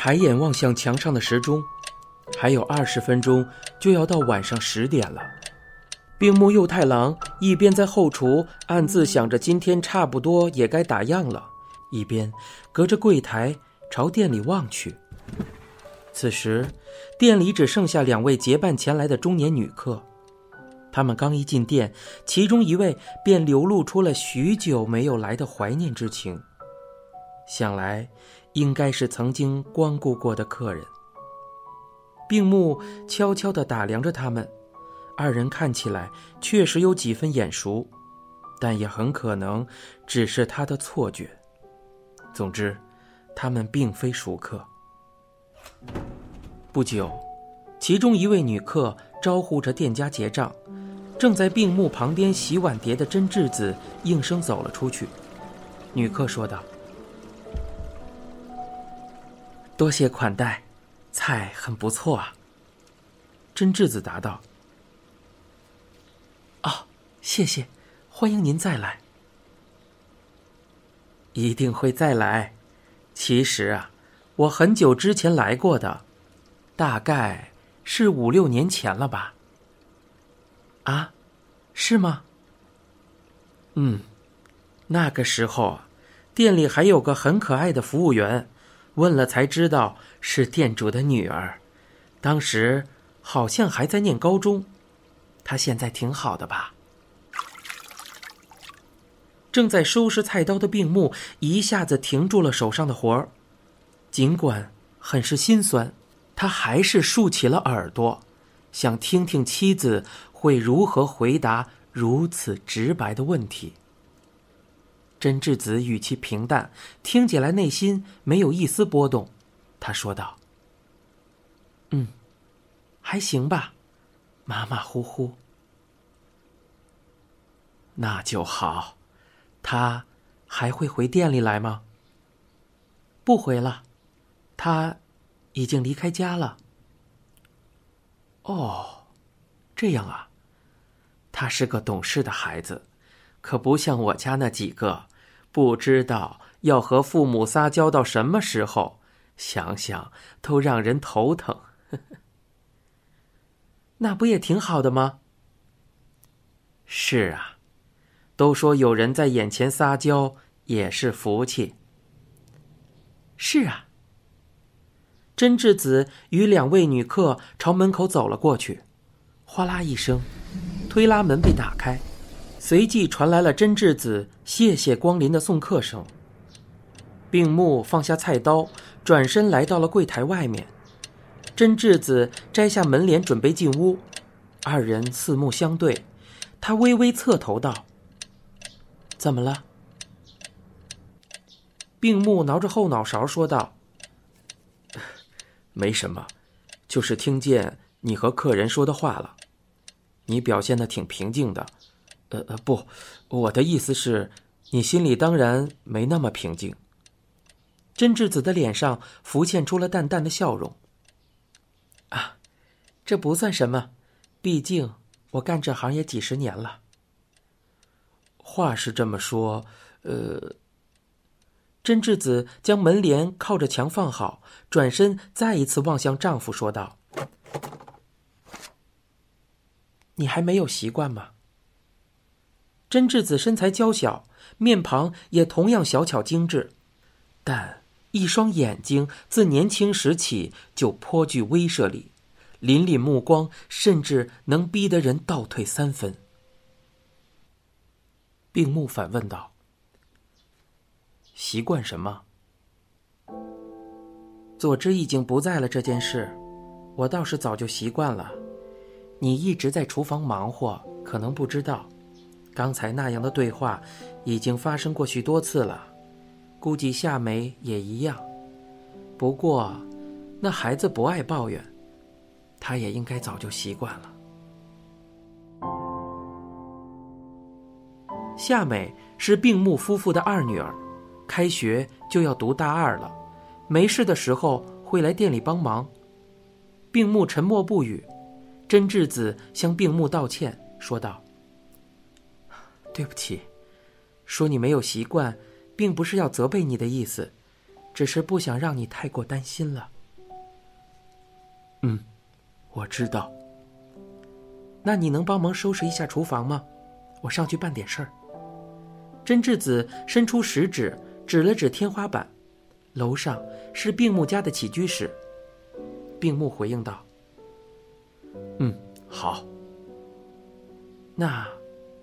抬眼望向墙上的时钟，还有二十分钟就要到晚上十点了。病木右太郎一边在后厨暗自想着今天差不多也该打烊了，一边隔着柜台朝店里望去。此时，店里只剩下两位结伴前来的中年女客。他们刚一进店，其中一位便流露出了许久没有来的怀念之情。想来，应该是曾经光顾过的客人。病木悄悄地打量着他们。二人看起来确实有几分眼熟，但也很可能只是他的错觉。总之，他们并非熟客。不久，其中一位女客招呼着店家结账，正在病木旁边洗碗碟的真智子应声走了出去。女客说道：“多谢款待，菜很不错啊。”真智子答道。哦谢谢，欢迎您再来。一定会再来。其实啊，我很久之前来过的，大概是五六年前了吧。啊，是吗？嗯，那个时候，店里还有个很可爱的服务员，问了才知道是店主的女儿。当时好像还在念高中，她现在挺好的吧？正在收拾菜刀的病木一下子停住了手上的活儿，尽管很是心酸，他还是竖起了耳朵，想听听妻子会如何回答如此直白的问题。真智子语气平淡，听起来内心没有一丝波动。他说道：“嗯，还行吧，马马虎虎。那就好。”他还会回店里来吗？不回了，他已经离开家了。哦，这样啊，他是个懂事的孩子，可不像我家那几个，不知道要和父母撒娇到什么时候，想想都让人头疼。那不也挺好的吗？是啊。都说有人在眼前撒娇也是福气。是啊。真智子与两位女客朝门口走了过去，哗啦一声，推拉门被打开，随即传来了真智子“谢谢光临”的送客声。病木放下菜刀，转身来到了柜台外面。真智子摘下门帘准备进屋，二人四目相对，他微微侧头道。怎么了？病木挠着后脑勺说道：“没什么，就是听见你和客人说的话了。你表现的挺平静的。呃呃，不，我的意思是，你心里当然没那么平静。”真智子的脸上浮现出了淡淡的笑容。啊，这不算什么，毕竟我干这行也几十年了。话是这么说，呃。真智子将门帘靠着墙放好，转身再一次望向丈夫，说道：“你还没有习惯吗？”真智子身材娇小，面庞也同样小巧精致，但一双眼睛自年轻时起就颇具威慑力，凛凛目光甚至能逼得人倒退三分。病木反问道：“习惯什么？”佐之已经不在了，这件事，我倒是早就习惯了。你一直在厨房忙活，可能不知道，刚才那样的对话已经发生过许多次了。估计夏美也一样。不过，那孩子不爱抱怨，他也应该早就习惯了。夏美是病木夫妇的二女儿，开学就要读大二了，没事的时候会来店里帮忙。病木沉默不语，真智子向病木道歉，说道：“对不起，说你没有习惯，并不是要责备你的意思，只是不想让你太过担心了。嗯，我知道。那你能帮忙收拾一下厨房吗？我上去办点事儿。真智子伸出食指，指了指天花板，楼上是病木家的起居室。病木回应道：“嗯，好。那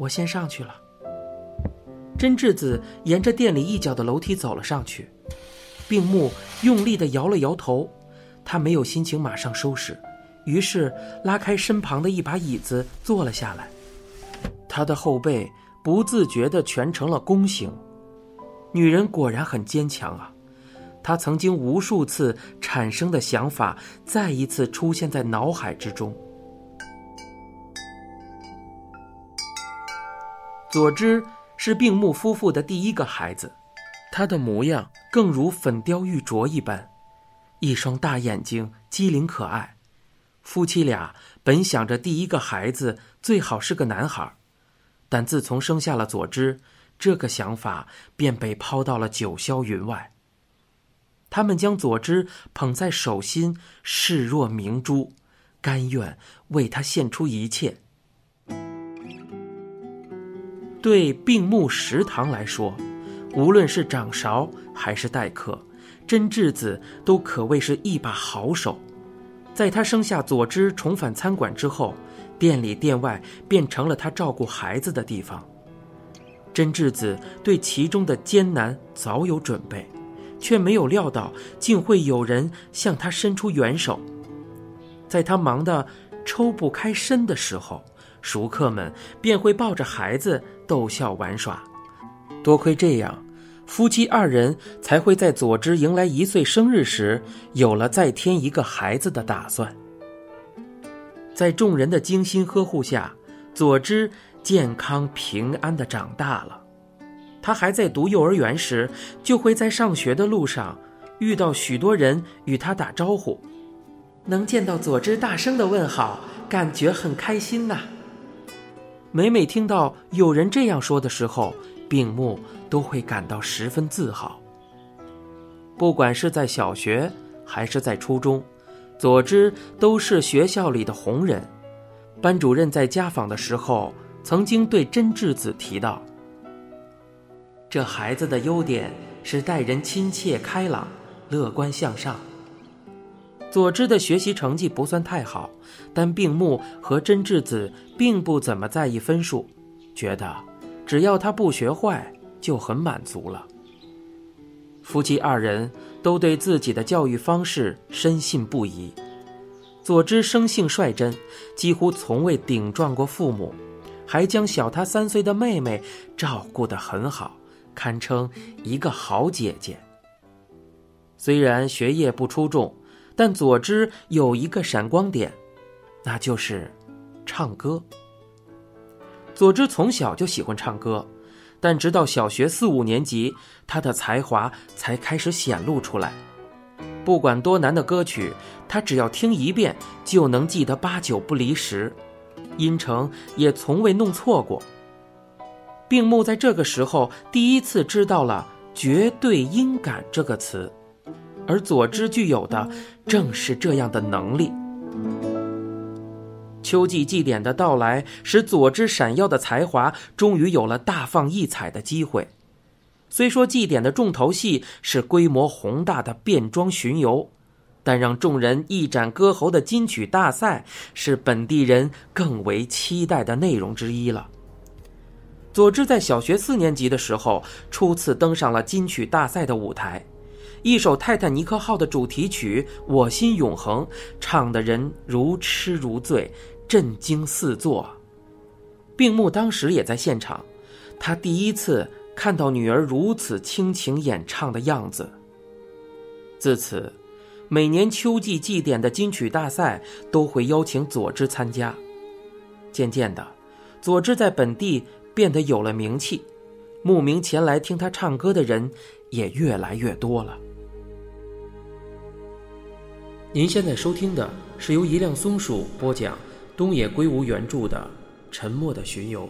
我先上去了。”真智子沿着店里一角的楼梯走了上去，病木用力的摇了摇头，他没有心情马上收拾，于是拉开身旁的一把椅子坐了下来。他的后背不自觉的蜷成了弓形。女人果然很坚强啊！她曾经无数次产生的想法，再一次出现在脑海之中。佐之。是病木夫妇的第一个孩子，他的模样更如粉雕玉琢一般，一双大眼睛机灵可爱。夫妻俩本想着第一个孩子最好是个男孩，但自从生下了佐之，这个想法便被抛到了九霄云外。他们将佐之捧在手心，视若明珠，甘愿为他献出一切。对病木食堂来说，无论是掌勺还是待客，真智子都可谓是一把好手。在他生下佐之重返餐馆之后，店里店外便成了他照顾孩子的地方。真智子对其中的艰难早有准备，却没有料到竟会有人向他伸出援手。在他忙得抽不开身的时候，熟客们便会抱着孩子。逗笑玩耍，多亏这样，夫妻二人才会在佐之迎来一岁生日时，有了再添一个孩子的打算。在众人的精心呵护下，佐之健康平安的长大了。他还在读幼儿园时，就会在上学的路上遇到许多人与他打招呼，能见到佐之大声的问好，感觉很开心呐。每每听到有人这样说的时候，病木都会感到十分自豪。不管是在小学还是在初中，佐之都是学校里的红人。班主任在家访的时候，曾经对真智子提到：“这孩子的优点是待人亲切、开朗、乐观向上。”佐之的学习成绩不算太好，但病木和真智子并不怎么在意分数，觉得只要他不学坏就很满足了。夫妻二人都对自己的教育方式深信不疑。佐之生性率真，几乎从未顶撞过父母，还将小他三岁的妹妹照顾得很好，堪称一个好姐姐。虽然学业不出众。但佐之有一个闪光点，那就是唱歌。佐之从小就喜欢唱歌，但直到小学四五年级，他的才华才开始显露出来。不管多难的歌曲，他只要听一遍就能记得八九不离十，音程也从未弄错过。病木在这个时候第一次知道了“绝对音感”这个词。而佐之具有的正是这样的能力。秋季祭典的到来，使佐之闪耀的才华终于有了大放异彩的机会。虽说祭典的重头戏是规模宏大的变装巡游，但让众人一展歌喉的金曲大赛是本地人更为期待的内容之一了。佐之在小学四年级的时候，初次登上了金曲大赛的舞台。一首《泰坦尼克号》的主题曲《我心永恒》，唱的人如痴如醉，震惊四座。病木当时也在现场，他第一次看到女儿如此倾情演唱的样子。自此，每年秋季祭典的金曲大赛都会邀请佐之参加。渐渐的，佐之在本地变得有了名气，慕名前来听他唱歌的人也越来越多了。您现在收听的是由一辆松鼠播讲、东野圭吾原著的《沉默的巡游》。